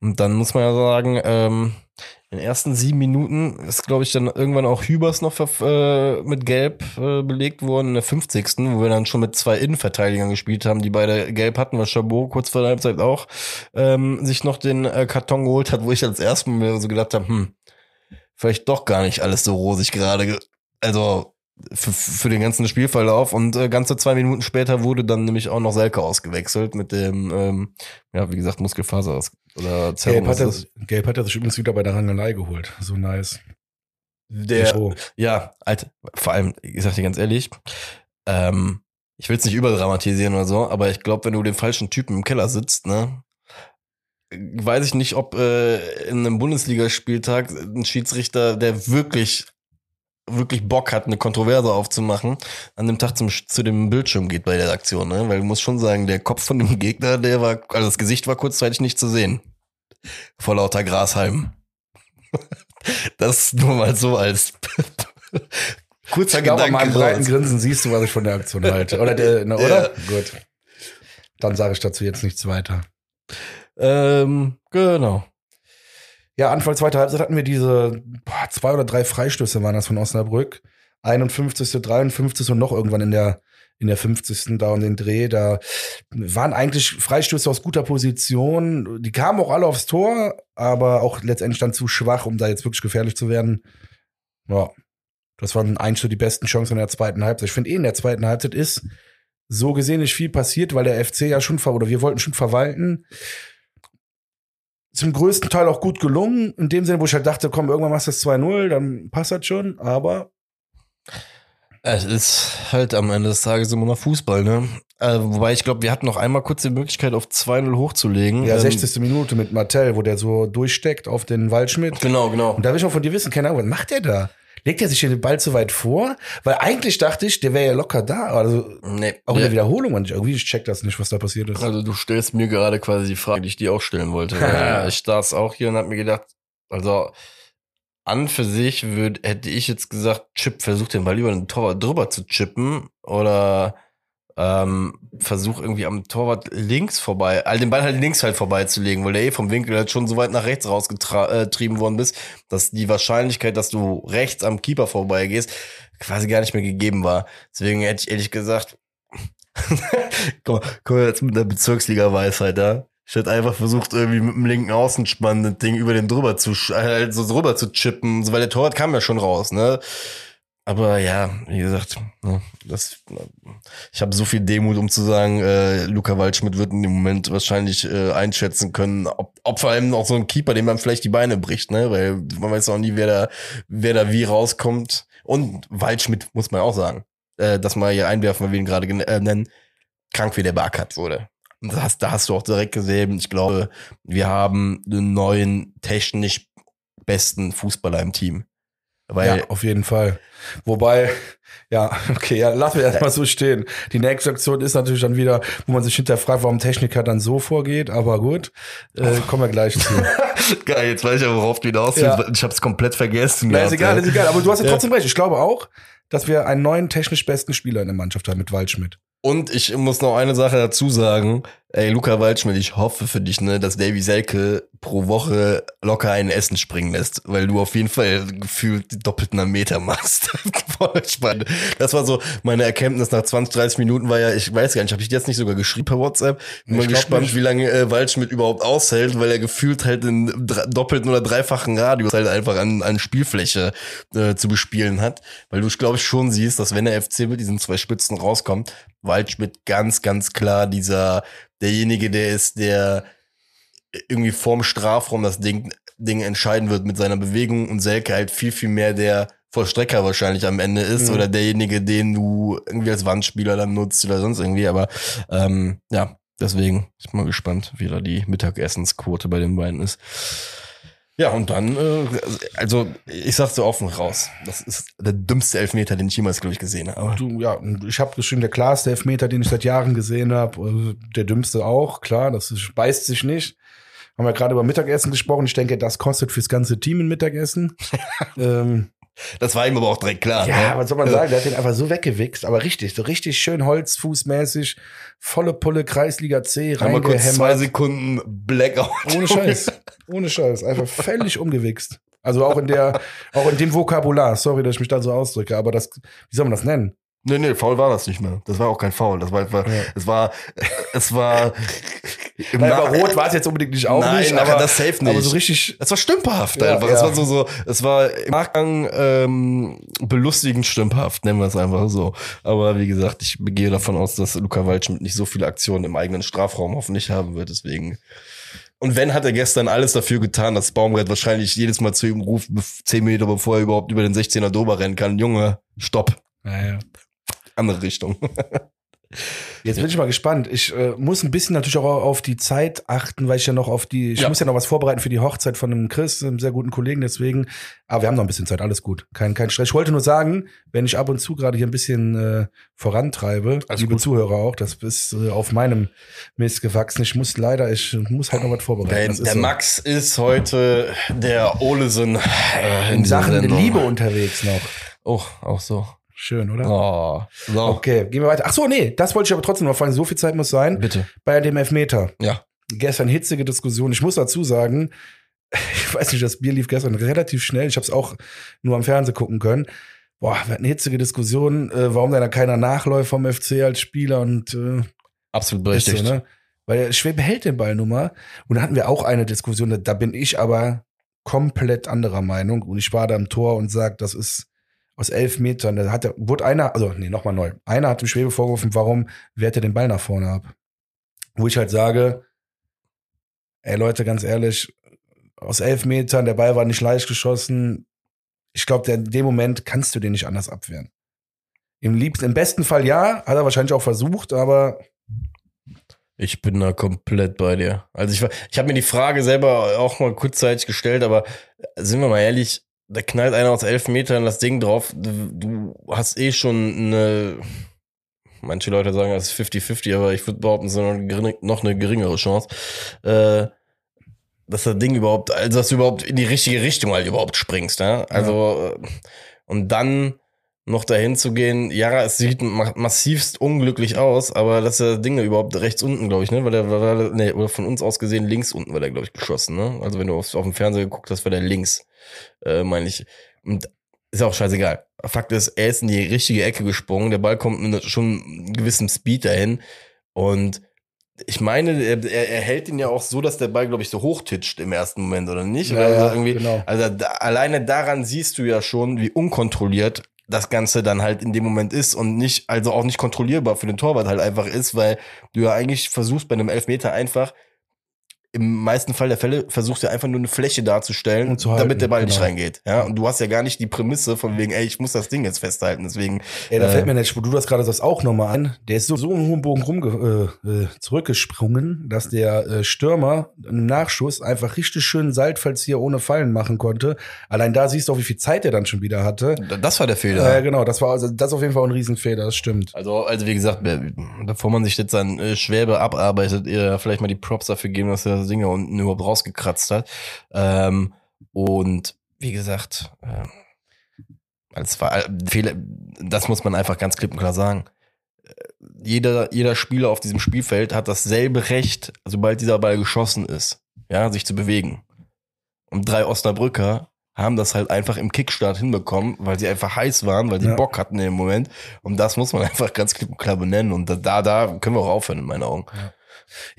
Und dann muss man ja sagen, ähm, in den ersten sieben Minuten ist, glaube ich, dann irgendwann auch Hübers noch äh, mit Gelb äh, belegt worden, in der 50. wo wir dann schon mit zwei Innenverteidigern gespielt haben, die beide Gelb hatten, weil Chabot kurz vor der Halbzeit auch ähm, sich noch den äh, Karton geholt hat, wo ich als erstes Mal so gedacht habe, hm, vielleicht doch gar nicht alles so rosig gerade. ge- Also für, für den ganzen Spielverlauf. Und äh, ganze zwei Minuten später wurde dann nämlich auch noch Selke ausgewechselt mit dem, ähm, ja, wie gesagt, Muskelfaser aus- oder Zerrung. Gelb hat, er, das. Gelb hat er sich übrigens wieder bei der Rangelei geholt. So nice. Der, ja, Alter, vor allem, ich sag dir ganz ehrlich, ähm, ich will es nicht überdramatisieren oder so, aber ich glaube, wenn du den falschen Typen im Keller sitzt, ne, weiß ich nicht, ob äh, in einem Bundesligaspieltag ein Schiedsrichter, der wirklich wirklich Bock hat, eine Kontroverse aufzumachen, an dem Tag zum, zu dem Bildschirm geht bei der Aktion, ne? Weil du musst schon sagen, der Kopf von dem Gegner, der war, also das Gesicht war kurzzeitig nicht zu sehen. Vor lauter Grashalm. Das nur mal so als kurzer Ich glaube, an meinem Gedanke. breiten. Grinsen siehst du, was ich von der Aktion halte. Oder, der, ne, Ja. oder? Gut. Dann sage ich dazu jetzt nichts weiter. Ähm, genau. Ja, Anfang zweiter Halbzeit hatten wir diese boah, zwei oder drei Freistöße waren das von Osnabrück. 51., 53. und noch irgendwann in der, in der 50. da um den Dreh. Da waren eigentlich Freistöße aus guter Position. Die kamen auch alle aufs Tor, aber auch letztendlich dann zu schwach, um da jetzt wirklich gefährlich zu werden. Ja, das waren eigentlich so die besten Chancen in der zweiten Halbzeit. Ich finde eh in der zweiten Halbzeit ist so gesehen nicht viel passiert, weil der FC ja schon oder wir wollten schon verwalten. Zum größten Teil auch gut gelungen, in dem Sinne, wo ich halt dachte, komm, irgendwann machst du das 2-0, dann passt das schon, aber Es ist halt am Ende des Tages immer noch Fußball, ne? Äh, wobei ich glaube, wir hatten noch einmal kurz die Möglichkeit, auf 2-0 hochzulegen. ja, Ähm, 60. Minute mit Martell, wo der so durchsteckt auf den Waldschmidt. Genau, genau. Und da will ich mal von dir wissen, keine Ahnung, was macht der da? Legt er sich den Ball zu weit vor? Weil eigentlich dachte ich, der wäre ja locker da. Also Nee, auch in der der, Wiederholung. Und ich, irgendwie ich check das nicht, was da passiert ist. also du stellst mir gerade quasi die Frage, die ich dir auch stellen wollte. Weil ich saß auch hier und hab mir gedacht, also an für sich würd, hätte ich jetzt gesagt, Chip, versuch den Ball über den Torwart drüber zu chippen oder ähm, versuch irgendwie am Torwart links vorbei, also den Ball halt links halt vorbeizulegen, weil der eh vom Winkel halt schon so weit nach rechts rausgetrieben worden bist, dass die Wahrscheinlichkeit, dass du rechts am Keeper vorbeigehst, quasi gar nicht mehr gegeben war. Deswegen hätte ich ehrlich gesagt, guck mal, guck mal jetzt mit der Bezirksliga-Weisheit, ja. Ich hätte einfach versucht, irgendwie mit dem linken Außenspann das Ding über den drüber zu, halt so drüber zu chippen, so, weil der Torwart kam ja schon raus, ne? Aber ja, wie gesagt, ne, das, ich habe so viel Demut, um zu sagen, äh, Luca Waldschmidt wird in dem Moment wahrscheinlich äh, einschätzen können, ob, ob vor allem auch so ein Keeper, dem man vielleicht die Beine bricht, ne? Weil man weiß auch nie, wer da, wer da wie rauskommt. Und Waldschmidt muss man auch sagen, äh, dass mal hier einwerfen, weil wir ihn gerade äh, nennen, krank wie der Barkat wurde. Und das, da hast du auch direkt gesehen, ich glaube, wir haben einen neuen, technisch besten Fußballer im Team. Weil ja, auf jeden Fall. Wobei, ja, okay, ja, lassen wir erstmal so stehen. Die nächste Aktion ist natürlich dann wieder, wo man sich hinterfragt, warum Techniker dann so vorgeht, aber gut, äh, kommen wir gleich zu. Geil, jetzt weiß ich aber, worauf du hinaus willst. Ja. Ich habe es komplett vergessen. Na, ist egal, ist egal, aber du hast ja Ja. trotzdem recht. Ich glaube auch, dass wir einen neuen technisch besten Spieler in der Mannschaft haben mit Waldschmidt. Und ich muss noch eine Sache dazu sagen. Ey, Luca Waldschmidt, ich hoffe für dich, ne, dass Davy Selke pro Woche locker ein Essen springen lässt, weil du auf jeden Fall gefühlt die doppelten Meter machst. Voll. Das war so meine Erkenntnis nach 20, 30 Minuten war ja, ich weiß gar nicht, habe ich jetzt nicht sogar geschrieben per WhatsApp? Bin mal gespannt, nicht. wie lange äh, Waldschmidt überhaupt aushält, weil er gefühlt halt in doppelten oder dreifachen Radius halt einfach an, an Spielfläche äh, zu bespielen hat. Weil du, glaube ich, schon siehst, dass wenn der FC mit diesen zwei Spitzen rauskommt, Waldschmidt ganz, ganz klar dieser, derjenige, der ist, der irgendwie vorm Strafraum das Ding, Ding entscheiden wird mit seiner Bewegung und Selke halt viel, viel mehr der Vollstrecker wahrscheinlich am Ende ist Mhm. oder derjenige, den du irgendwie als Wandspieler dann nutzt oder sonst irgendwie. Aber ähm, ja, deswegen ich bin mal gespannt, wie da die Mittagessensquote bei den beiden ist. Ja, und dann, äh, also ich sag's so offen raus, das ist der dümmste Elfmeter, den ich jemals, glaube ich, gesehen habe. Du, ja, ich habe geschrieben, der klarste Elfmeter, den ich seit Jahren gesehen habe, der dümmste auch, klar, das ist, beißt sich nicht. Haben wir gerade über Mittagessen gesprochen. Ich denke, das kostet fürs ganze Team ein Mittagessen. ähm, Das war ihm aber auch direkt klar. ja, ne? was soll man sagen? Der hat den einfach so weggewichst, aber richtig, so richtig schön holzfußmäßig, volle Pulle Kreisliga C Einmal kurz zwei. Sekunden Blackout. Ohne Scheiß. Ohne Scheiß. Einfach völlig umgewichst. Also auch in der, auch in dem Vokabular. Sorry, dass ich mich da so ausdrücke, aber das, wie soll man das nennen? Nee, nee, faul war das nicht mehr. Das war auch kein Foul. Das war einfach, Ja. es war, es war, Nein, aber rot war es jetzt unbedingt nicht auch Nein, nicht, aber, das safe nicht. aber so richtig, Es war stümperhaft Ja, einfach. ja. Es war so, so, es war im Nachgang ähm, belustigend stümperhaft, nennen wir es einfach so. Aber wie gesagt, ich gehe davon aus, dass Luca Waldschmidt nicht so viele Aktionen im eigenen Strafraum hoffentlich haben wird. Deswegen. Und wenn, hat er gestern alles dafür getan, dass Baumgart wahrscheinlich jedes Mal zu ihm ruft, zehn Meter bevor er überhaupt über den 16er Dober rennen kann. Junge, stopp. naja. Andere Richtung. Jetzt bin ich mal gespannt. Ich äh, muss ein bisschen natürlich auch auf die Zeit achten, weil ich ja noch auf die, ich Ja. muss ja noch was vorbereiten für die Hochzeit von einem Chris, einem sehr guten Kollegen, deswegen. Aber wir haben noch ein bisschen Zeit, alles gut. Kein, kein Stress. Ich wollte nur sagen, wenn ich ab und zu gerade hier ein bisschen äh, vorantreibe, Alles liebe gut. Zuhörer auch, das ist äh, auf meinem Mist gewachsen. Ich muss leider, ich muss halt noch was vorbereiten. Der, der so. Max ist heute der Olesen äh, in dieser Sachen Sendung. Liebe unterwegs noch. Oh, auch so. Schön, oder? Oh. So. Okay, gehen wir weiter. Ach so, nee, das wollte ich aber trotzdem noch fragen. So viel Zeit muss sein. Bitte. Bei dem Elfmeter. Ja. Gestern hitzige Diskussion. Ich muss dazu sagen, ich weiß nicht, das Bier lief gestern relativ schnell. Ich habe es auch nur am Fernsehen gucken können. Boah, wir hatten eine hitzige Diskussion, äh, warum da keiner nachläuft vom FC als Spieler und äh, Absolut ist so, berechtigt. ne? Weil Schwebe hält den Ball nun mal. Und da hatten wir auch eine Diskussion, da, da bin ich aber komplett anderer Meinung. Und ich war da im Tor und sag, das ist aus elf Metern. Da hat der, wurde einer, also nee, nochmal neu. Einer hat dem Schwebe vorgeworfen, warum wehrt er den Ball nach vorne ab? Wo ich halt sage, ey Leute, ganz ehrlich, aus elf Metern, der Ball war nicht leicht geschossen. Ich glaube, in dem Moment kannst du den nicht anders abwehren. Im liebsten, im besten Fall ja, hat er wahrscheinlich auch versucht, aber Ich bin da komplett bei dir. Also ich, ich habe mir die Frage selber auch mal kurzzeitig gestellt, aber sind wir mal ehrlich, da knallt einer aus elf Metern das Ding drauf. Du, hast eh schon eine, manche Leute sagen, das ist 50-50, aber ich würde behaupten, es ist noch eine, gering- noch eine geringere Chance, äh, dass das Ding überhaupt, also dass du überhaupt in die richtige Richtung halt überhaupt springst. Ja? Also, äh, und dann noch dahin zu gehen, ja, es sieht ma massivst unglücklich aus, aber dass der Ding überhaupt rechts unten, glaube ich, ne? Weil der war- nee, oder von uns aus gesehen links unten war der, glaube ich, geschossen, ne? Also wenn du auf, auf dem Fernseher geguckt hast, war der links, äh, meine ich. Und ist auch scheißegal. Fakt ist, er ist in die richtige Ecke gesprungen, der Ball kommt mit schon einem gewissen Speed dahin und ich meine, er, er, hält ihn ja auch so, dass der Ball, glaube ich, so hochtitscht im ersten Moment, oder nicht? Ja, Oder ja, irgendwie, genau. also da, alleine daran siehst du ja schon, wie unkontrolliert das Ganze dann halt in dem Moment ist und nicht, also auch nicht kontrollierbar für den Torwart halt einfach ist, weil du ja eigentlich versuchst bei einem Elfmeter einfach, im meisten Fall der Fälle versuchst du einfach nur eine Fläche darzustellen, halten, damit der Ball nicht genau. reingeht. Ja, und du hast ja gar nicht die Prämisse von wegen, ey, ich muss das Ding jetzt festhalten, deswegen. Ey, da äh, fällt mir nicht, wo du das gerade sagst, auch nochmal an. Der ist so, so im hohen Bogen rumge äh, äh, zurückgesprungen, dass der äh, Stürmer im Nachschuss einfach richtig schön Seitfallzieher ohne Fallen machen konnte. Allein da siehst du auch, wie viel Zeit er dann schon wieder hatte. Das war der Fehler. Äh, genau, das war also, das auf jeden Fall ein Riesenfehler, das stimmt. Also, also wie gesagt, be- bevor man sich jetzt sein äh, Schwäbe abarbeitet, ihr vielleicht mal die Props dafür geben, dass er das Ding da unten überhaupt rausgekratzt hat. Ähm, und wie gesagt, ähm, als äh, Fehler, das muss man einfach ganz klipp und klar sagen. Äh, Jeder, jeder Spieler auf diesem Spielfeld hat dasselbe Recht, sobald dieser Ball geschossen ist, ja, sich zu bewegen. Und drei Osnabrücker haben das halt einfach im Kickstart hinbekommen, weil sie einfach heiß waren, weil sie Ja. Bock hatten im Moment. Und das muss man einfach ganz klipp und klar benennen. Und da, da können wir auch aufhören, in meinen Augen. Ja,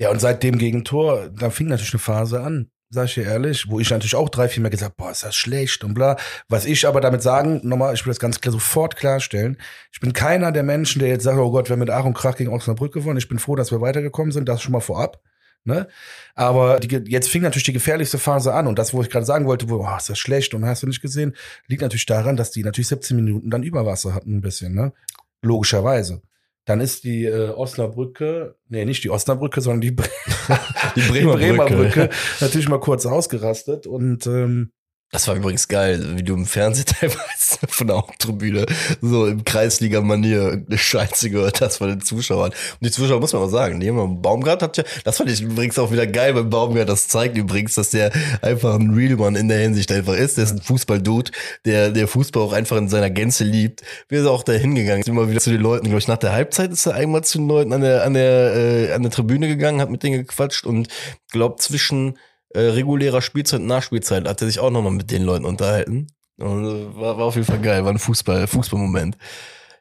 und seit dem Gegentor, da fing natürlich eine Phase an, sag ich dir ehrlich, wo ich natürlich auch drei, vier Mal gesagt, boah, ist das schlecht und bla. Was ich aber damit sagen, nochmal, ich will das ganz klar sofort klarstellen. Ich bin keiner der Menschen, der jetzt sagt, oh Gott, wir haben mit Ach und Krach gegen Osnabrück gewonnen. Ich bin froh, dass wir weitergekommen sind, das schon mal vorab. Ne? Aber die, jetzt fing natürlich die gefährlichste Phase an und das, wo ich gerade sagen wollte, wo, oh, ist das schlecht und hast du nicht gesehen, liegt natürlich daran, dass die natürlich 17 Minuten dann Überwasser hatten ein bisschen, ne? Logischerweise. Dann ist die äh, Osnabrücke, nee, nicht die Osnabrücke, sondern die, Bre Die Bremer Brücke natürlich mal kurz ausgerastet und ähm, Das war übrigens geil, wie du im Fernsehen teilweise von der Haupttribüne so im Kreisliga-Manier eine Scheiße gehört hast von den Zuschauern. Und die Zuschauer, muss man mal sagen, die haben Baumgart hat ja, das fand ich übrigens auch wieder geil beim Baumgart, das zeigt übrigens, dass der einfach ein Real One in der Hinsicht einfach ist. Der ist ein Fußball-Dude, der, der Fußball auch einfach in seiner Gänze liebt. Wir sind auch da hingegangen, ist immer wieder zu den Leuten, glaube ich, nach der Halbzeit ist er einmal zu den Leuten an der, an der, äh, an der Tribüne gegangen, hat mit denen gequatscht und glaubt zwischen äh, regulärer Spielzeit Nachspielzeit hat er sich auch nochmal mit den Leuten unterhalten. Und äh, war, war auf jeden Fall geil, war ein Fußball, Fußballmoment.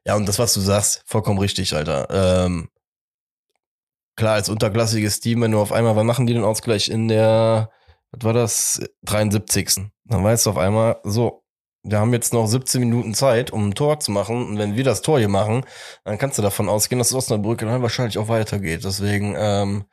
Ja, und das, was du sagst, vollkommen richtig, Alter. Ähm, klar, als unterklassiges Team, wenn du auf einmal, wann machen die den Ausgleich in der, was war das, 73. Dann weißt du auf einmal, so, wir haben jetzt noch 17 Minuten Zeit, um ein Tor zu machen. Und wenn wir das Tor hier machen, dann kannst du davon ausgehen, dass Osnabrück dann wahrscheinlich auch weitergeht. Deswegen, ähm,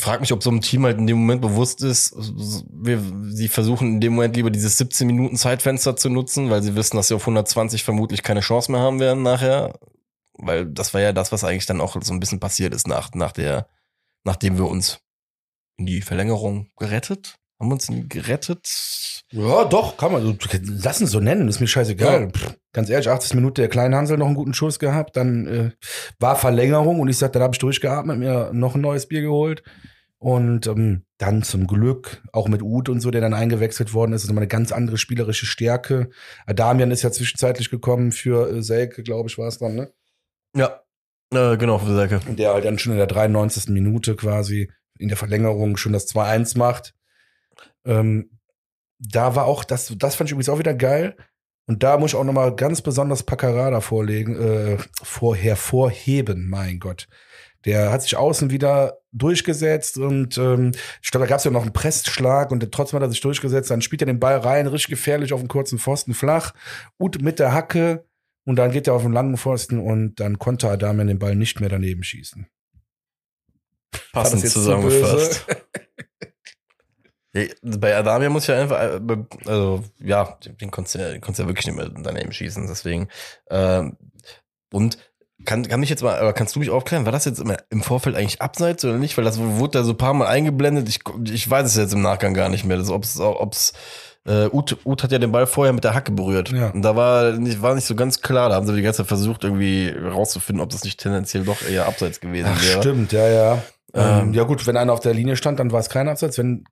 ich frage mich, ob so ein Team halt in dem Moment bewusst ist, wir, sie versuchen in dem Moment lieber dieses 17 Minuten Zeitfenster zu nutzen, weil sie wissen, dass sie auf 120 vermutlich keine Chance mehr haben werden nachher. Weil das war ja das, was eigentlich dann auch so ein bisschen passiert ist nach, nach der, nachdem wir uns in die Verlängerung gerettet. Haben wir uns die gerettet? ja, doch, kann man, lass es so nennen, ist mir scheißegal. Ja. Ganz ehrlich, 80 Minuten der kleine Hansel noch einen guten Schuss gehabt, dann äh, war Verlängerung und ich sag, dann habe ich durchgeatmet, mir noch ein neues Bier geholt. Und ähm, dann zum Glück, auch mit Uth und so, der dann eingewechselt worden ist, ist nochmal eine ganz andere spielerische Stärke. Adamian ist ja zwischenzeitlich gekommen für äh, Selke, glaube ich, war es dann, ne? Ja. Äh, genau, für Selke. Der halt dann schon in der 93. Minute quasi in der Verlängerung schon das 2-1 macht. Ähm, da war auch, das, das fand ich übrigens auch wieder geil. Und da muss ich auch nochmal ganz besonders Paccarada vorlegen, äh, vor, hervorheben, mein Gott. Der hat sich außen wieder durchgesetzt und ähm, ich glaube, da gab es ja noch einen Pressschlag und trotzdem hat er sich durchgesetzt. Dann spielt er den Ball rein, richtig gefährlich auf den kurzen Pfosten flach, gut mit der Hacke und dann geht er auf den langen Pfosten und dann konnte Adamian den Ball nicht mehr daneben schießen. Passend zusammengefasst. Bei Adamia muss ich ja einfach, äh, also ja, den konntest du ja, konntest ja wirklich nicht mehr daneben schießen, deswegen. Ähm, und kann, kann ich jetzt mal, aber kannst du mich aufklären, war das jetzt immer im Vorfeld eigentlich abseits oder nicht? Weil das wurde da so ein paar Mal eingeblendet. Ich, ich weiß es jetzt im Nachgang gar nicht mehr. Ob es, ob's, äh, Ut, Ut hat ja den Ball vorher mit der Hacke berührt. Ja. Und da war nicht, war nicht so ganz klar. Da haben sie die ganze Zeit versucht, irgendwie rauszufinden, ob das nicht tendenziell doch eher abseits gewesen Ach, wäre. stimmt, ja, ja. Ähm, Ähm. ja gut, wenn einer auf der Linie stand, dann war es kein Abseits. Wenn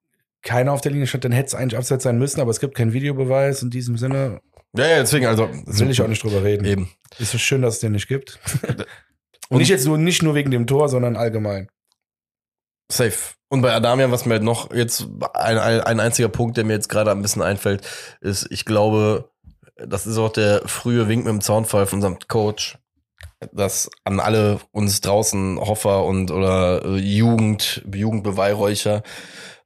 keiner auf der Linie stand, dann hätte es eigentlich Abseits sein müssen, aber es gibt keinen Videobeweis. In diesem Sinne Ja, ja, deswegen, also. will ich auch nicht drüber reden. Eben. Ist so schön, dass es den nicht gibt. Und nicht jetzt nur, nicht nur wegen dem Tor, sondern allgemein. Safe. Und bei Adamian, was mir halt noch jetzt ein, ein, ein einziger Punkt, der mir jetzt gerade ein bisschen einfällt, ist, ich glaube, das ist auch der frühe Wink mit dem Zaunfall von unserem Coach, dass an alle uns draußen Hoffer und oder äh, Jugend, Jugendbeweihräucher,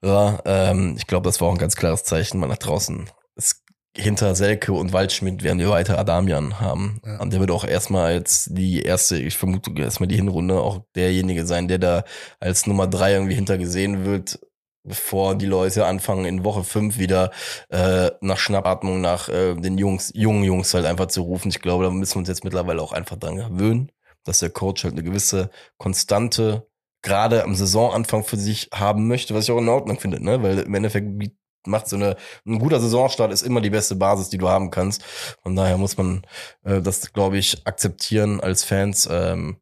ja, ähm, ich glaube, das war auch ein ganz klares Zeichen mal nach draußen. Es, hinter Selke und Waldschmidt werden wir weiter Adamian haben. Ja. Und der wird auch erstmal jetzt die erste, ich vermute erstmal die Hinrunde auch derjenige sein, der da als Nummer drei irgendwie hintergesehen wird, bevor die Leute anfangen in Woche fünf wieder äh, nach Schnappatmung nach äh, den Jungs, jungen Jungs halt einfach zu rufen. Ich glaube, da müssen wir uns jetzt mittlerweile auch einfach dran gewöhnen, dass der Coach halt eine gewisse konstante, gerade am Saisonanfang für sich haben möchte, was ich auch in Ordnung finde, ne? Weil im Endeffekt macht so eine ein guter Saisonstart ist immer die beste Basis, die du haben kannst. Von daher muss man äh, das, glaube ich, akzeptieren als Fans, ähm,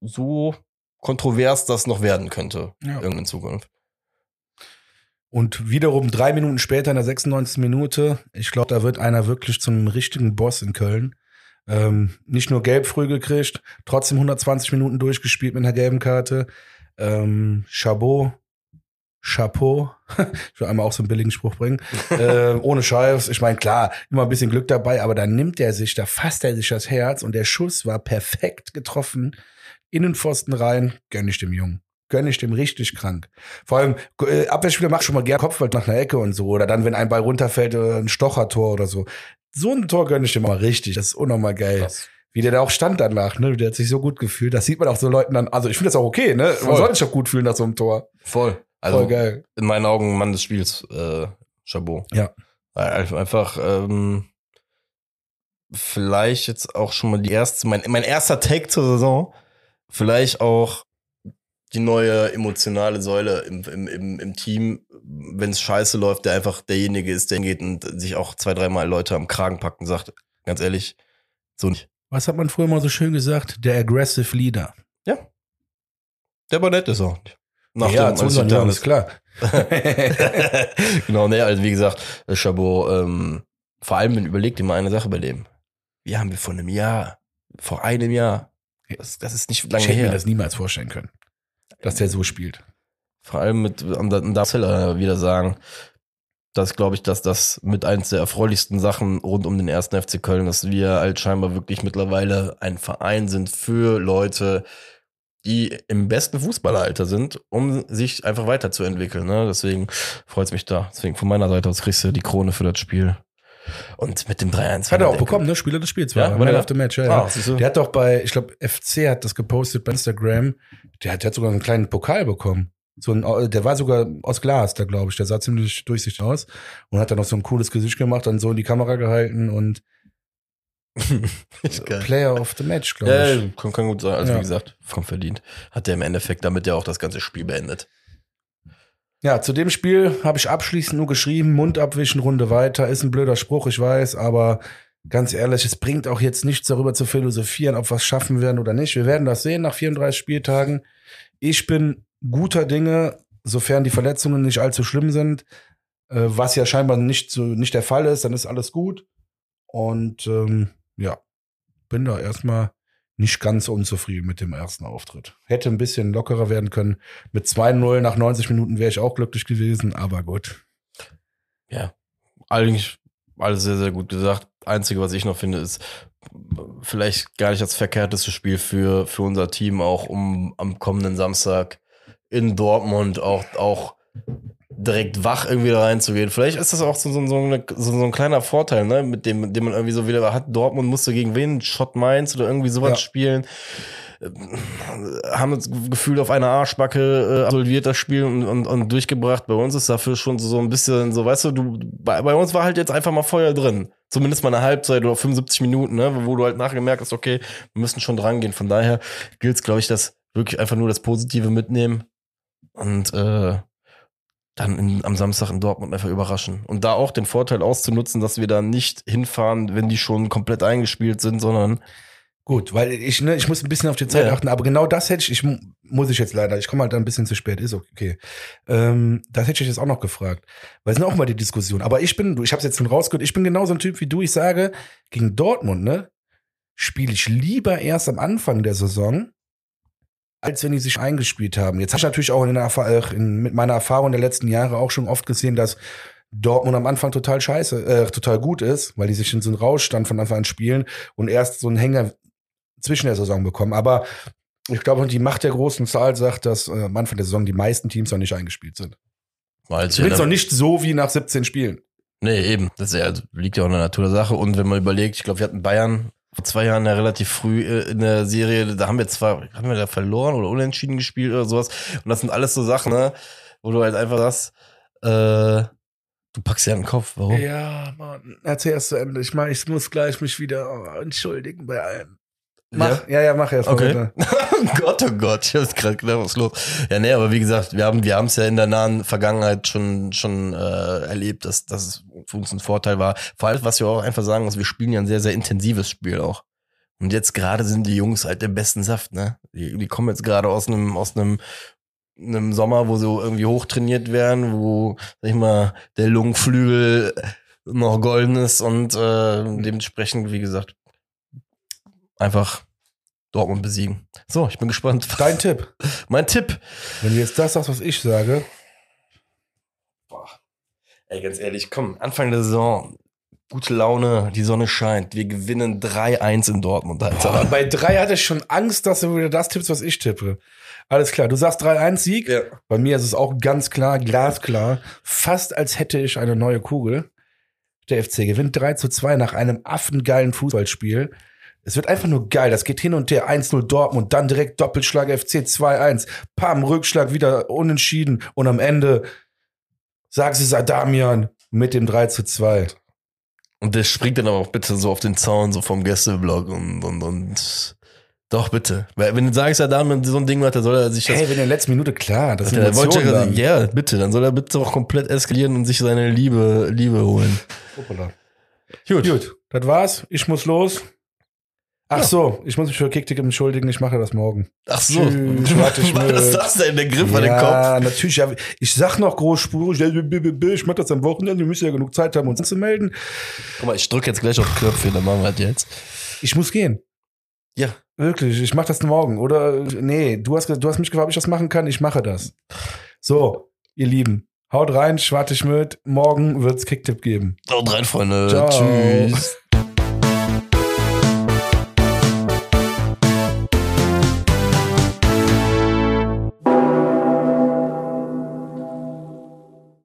so kontrovers das noch werden könnte Ja. irgendwann in Zukunft. Und wiederum drei Minuten später in der 96. Minute, ich glaube, da wird einer wirklich zum richtigen Boss in Köln. Ähm, nicht nur gelb früh gekriegt, trotzdem 120 Minuten durchgespielt mit einer gelben Karte. Ähm, Chabot, Chapeau, ich will einmal auch so einen billigen Spruch bringen, äh, ohne Scheiß. Ich meine, klar, immer ein bisschen Glück dabei, aber da nimmt er sich, da fasst er sich das Herz und der Schuss war perfekt getroffen. Innenpfosten rein, gönn ich dem Jungen. Gönn ich dem richtig krank. Vor allem, äh, Abwehrspieler macht schon mal gerne Kopfball nach einer Ecke und so. Oder dann, wenn ein Ball runterfällt, oder ein Stochertor oder so. So ein Tor gönn ich dem mal richtig. Das ist unnormal geil. Krass. Wie der da auch stand danach, ne? Der hat sich so gut gefühlt. Das sieht man auch so Leuten dann. Also ich finde das auch okay, ne? Man Voll. soll sich doch gut fühlen nach so einem Tor. Voll. Also Voll geil. in meinen Augen Mann des Spiels, äh, Chabot. Ja. Einfach, ähm, vielleicht jetzt auch schon mal die erste, mein, mein erster Take zur Saison, vielleicht auch die neue emotionale Säule im, im, im, im Team, wenn es scheiße läuft, der einfach derjenige ist, der hingeht und sich auch zwei, dreimal Leute am Kragen packt und sagt, ganz ehrlich, so nicht. Was hat man früher mal so schön gesagt? Der Aggressive Leader. Der Bonett ist auch. Nach ja, zu unseren Jungs, ist- klar. genau, ne, also wie gesagt, Chabot, ähm, vor allem, wenn überlegt immer eine Sache bei dem. Wir haben wir vor einem Jahr, vor einem Jahr, das, das ist nicht lange ich hätte mir das niemals vorstellen können, dass der so spielt. Vor allem mit, und da und da will er wieder sagen, dass glaube ich, dass das mit eins der erfreulichsten Sachen rund um den ersten FC Köln, dass wir halt scheinbar wirklich mittlerweile ein Verein sind für Leute, die im besten Fußballeralter sind, um sich einfach weiterzuentwickeln. Ne? Deswegen freut es mich da. Deswegen von meiner Seite aus kriegst du die Krone für das Spiel. Und mit dem 3-1. Hat er auch bekommen, ne? Spieler des Spiels Ja, war. war Man of the Match, ja, ja. Ah, du? Der hat doch bei, ich glaube, FC hat das gepostet bei Instagram. Der hat, der hat sogar einen kleinen Pokal bekommen. So ein, der war sogar aus Glas, da glaube ich. Der sah ziemlich durchsichtig aus und hat dann noch so ein cooles Gesicht gemacht, dann so in die Kamera gehalten und. Player of the Match, glaube Ja, ich. ja, kann, kann gut sein. Also Ja. wie gesagt, vollkommen verdient. Hat der im Endeffekt damit ja auch das ganze Spiel beendet. Ja, zu dem Spiel habe ich abschließend nur geschrieben, Mund abwischen, Runde weiter. Ist ein blöder Spruch, ich weiß, aber ganz ehrlich, es bringt auch jetzt nichts darüber zu philosophieren, ob wir es schaffen werden oder nicht. Wir werden das sehen nach 34 Spieltagen. Ich bin guter Dinge, sofern die Verletzungen nicht allzu schlimm sind, äh, was ja scheinbar nicht, so, nicht der Fall ist, dann ist alles gut. Und ähm, ja, bin da erstmal nicht ganz unzufrieden mit dem ersten Auftritt. Hätte ein bisschen lockerer werden können. Mit 2-0 nach 90 Minuten wäre ich auch glücklich gewesen, aber gut. Ja, eigentlich alles sehr, sehr gut gesagt. Einzige, was ich noch finde, ist vielleicht gar nicht das verkehrteste Spiel für, für unser Team, auch um am kommenden Samstag in Dortmund auch, auch direkt wach irgendwie da reinzugehen. Vielleicht ist das auch so, so, so, eine, so, so ein kleiner Vorteil, ne, mit dem, dem man irgendwie so wieder hat. Dortmund musste gegen wen? Schott Mainz oder irgendwie sowas Ja. spielen. Ähm, Haben das Gefühl auf einer Arschbacke äh, absolviert das Spiel und, und, und durchgebracht. Bei uns ist dafür schon so, so ein bisschen so, weißt du, du, bei, bei uns war halt jetzt einfach mal Feuer drin. Zumindest mal eine Halbzeit oder 75 Minuten, ne, wo du halt nachher gemerkt hast, okay, wir müssen schon dran gehen. Von daher gilt es, glaube ich, dass wirklich einfach nur das Positive mitnehmen und äh, dann in, am Samstag in Dortmund einfach überraschen. Und da auch den Vorteil auszunutzen, dass wir da nicht hinfahren, wenn die schon komplett eingespielt sind, sondern Gut, weil ich, ne, ich muss ein bisschen auf die Zeit Ja. achten, aber genau das hätte ich, ich mu- muss ich jetzt leider, ich komme halt ein bisschen zu spät, ist okay. Ähm, das hätte ich jetzt auch noch gefragt. Weil es sind auch mal die Diskussion. Aber ich bin, du, ich habe es jetzt schon rausgehört, ich bin genauso ein Typ wie du. Ich sage, gegen Dortmund, ne, spiele ich lieber erst am Anfang der Saison, als wenn die sich eingespielt haben. Jetzt habe ich natürlich auch in der, äh, in, mit meiner Erfahrung der letzten Jahre auch schon oft gesehen, dass Dortmund am Anfang total scheiße, äh, total gut ist, weil die sich in so einen Rauschstand von Anfang an spielen und erst so einen Hänger zwischen der Saison bekommen. Aber ich glaube, die Macht der großen Zahl sagt, dass äh, am Anfang der Saison die meisten Teams noch nicht eingespielt sind. weil es Übrigens noch nicht so wie nach 17 Spielen. Nee, eben. Das ja, also liegt ja auch in der Natur der Sache. Und wenn man überlegt, ich glaube, wir hatten Bayern vor zwei Jahren ja relativ früh äh, in der Serie, da haben wir zwar, haben wir da verloren oder unentschieden gespielt oder sowas. Und das sind alles so Sachen, ne, wo du halt einfach sagst, äh, du packst ja den Kopf. Warum? Ja, Mann. Erzähl erst zu Ende. Ich, mach, ich muss gleich mich wieder oh, entschuldigen bei allem. Mach. Ja, ja, mach erst mal Okay. oh Gott, oh Gott, ich hab's gerade gedacht, was ist los? Ja, nee, aber wie gesagt, wir haben wir haben es ja in der nahen Vergangenheit schon schon äh, erlebt, dass dass es für uns ein Vorteil war. Vor allem, was wir auch einfach sagen muss, wir spielen ja ein sehr sehr intensives Spiel auch. Und jetzt gerade sind die Jungs halt der besten Saft, ne? Die, die kommen jetzt gerade aus einem aus einem einem Sommer, wo sie irgendwie hochtrainiert werden, wo sag ich mal der Lungenflügel noch golden ist und äh, dementsprechend, wie gesagt, einfach Dortmund besiegen. So, ich bin gespannt. Dein Tipp. Mein Tipp. Wenn du jetzt das sagst, was ich sage, Ey, ganz ehrlich, komm, Anfang der Saison, gute Laune, die Sonne scheint, wir gewinnen 3-1 in Dortmund, Alter. bei drei hatte ich schon Angst, dass du wieder das tippst, was ich tippe. Alles klar, du sagst 3-1-Sieg. Ja. Bei mir ist es auch ganz klar, glasklar, fast als hätte ich eine neue Kugel. Der FC gewinnt 3 zu 2 nach einem affengeilen Fußballspiel. Es wird einfach nur geil. Das geht hin und her. 1-0 Dortmund, dann direkt Doppelschlag FC 2-1. Pam, Rückschlag wieder unentschieden. Und am Ende sagt sie Sadamian mit dem 3 zu 2. Und der springt dann aber auch bitte so auf den Zaun, so vom Gästeblock und, und, und, doch bitte. Weil, wenn du sagst, ja, da mit so ein Ding macht, dann soll er sich das Hey, wenn in der letzten Minute klar, das Der wollte ja, ja, bitte, dann soll er bitte auch komplett eskalieren und sich seine Liebe, Liebe holen. Hoppala. Gut. Gut, das war's. Ich muss los. Ach Ja. so, ich muss mich für Kicktick entschuldigen. Ich mache das morgen. Ach so. Tschüss, Was ist das denn, der Griff an den Kopf? Ja, natürlich. Ja, ich sag noch großspurig, ja, ich mach das am Wochenende. Wir müssen ja genug Zeit haben, uns anzumelden. Guck mal, ich drücke jetzt gleich auf Knöpfe, dann machen wir das jetzt. Ich muss gehen. Ja. Wirklich, ich mach das morgen. Oder, nee, du hast, du hast mich gefragt, ob ich das machen kann. Ich mache das. So, ihr Lieben, haut rein, schwarte ich mit. Morgen wird's Kicktipp geben. Haut rein, Freunde. Ciao. Tschüss.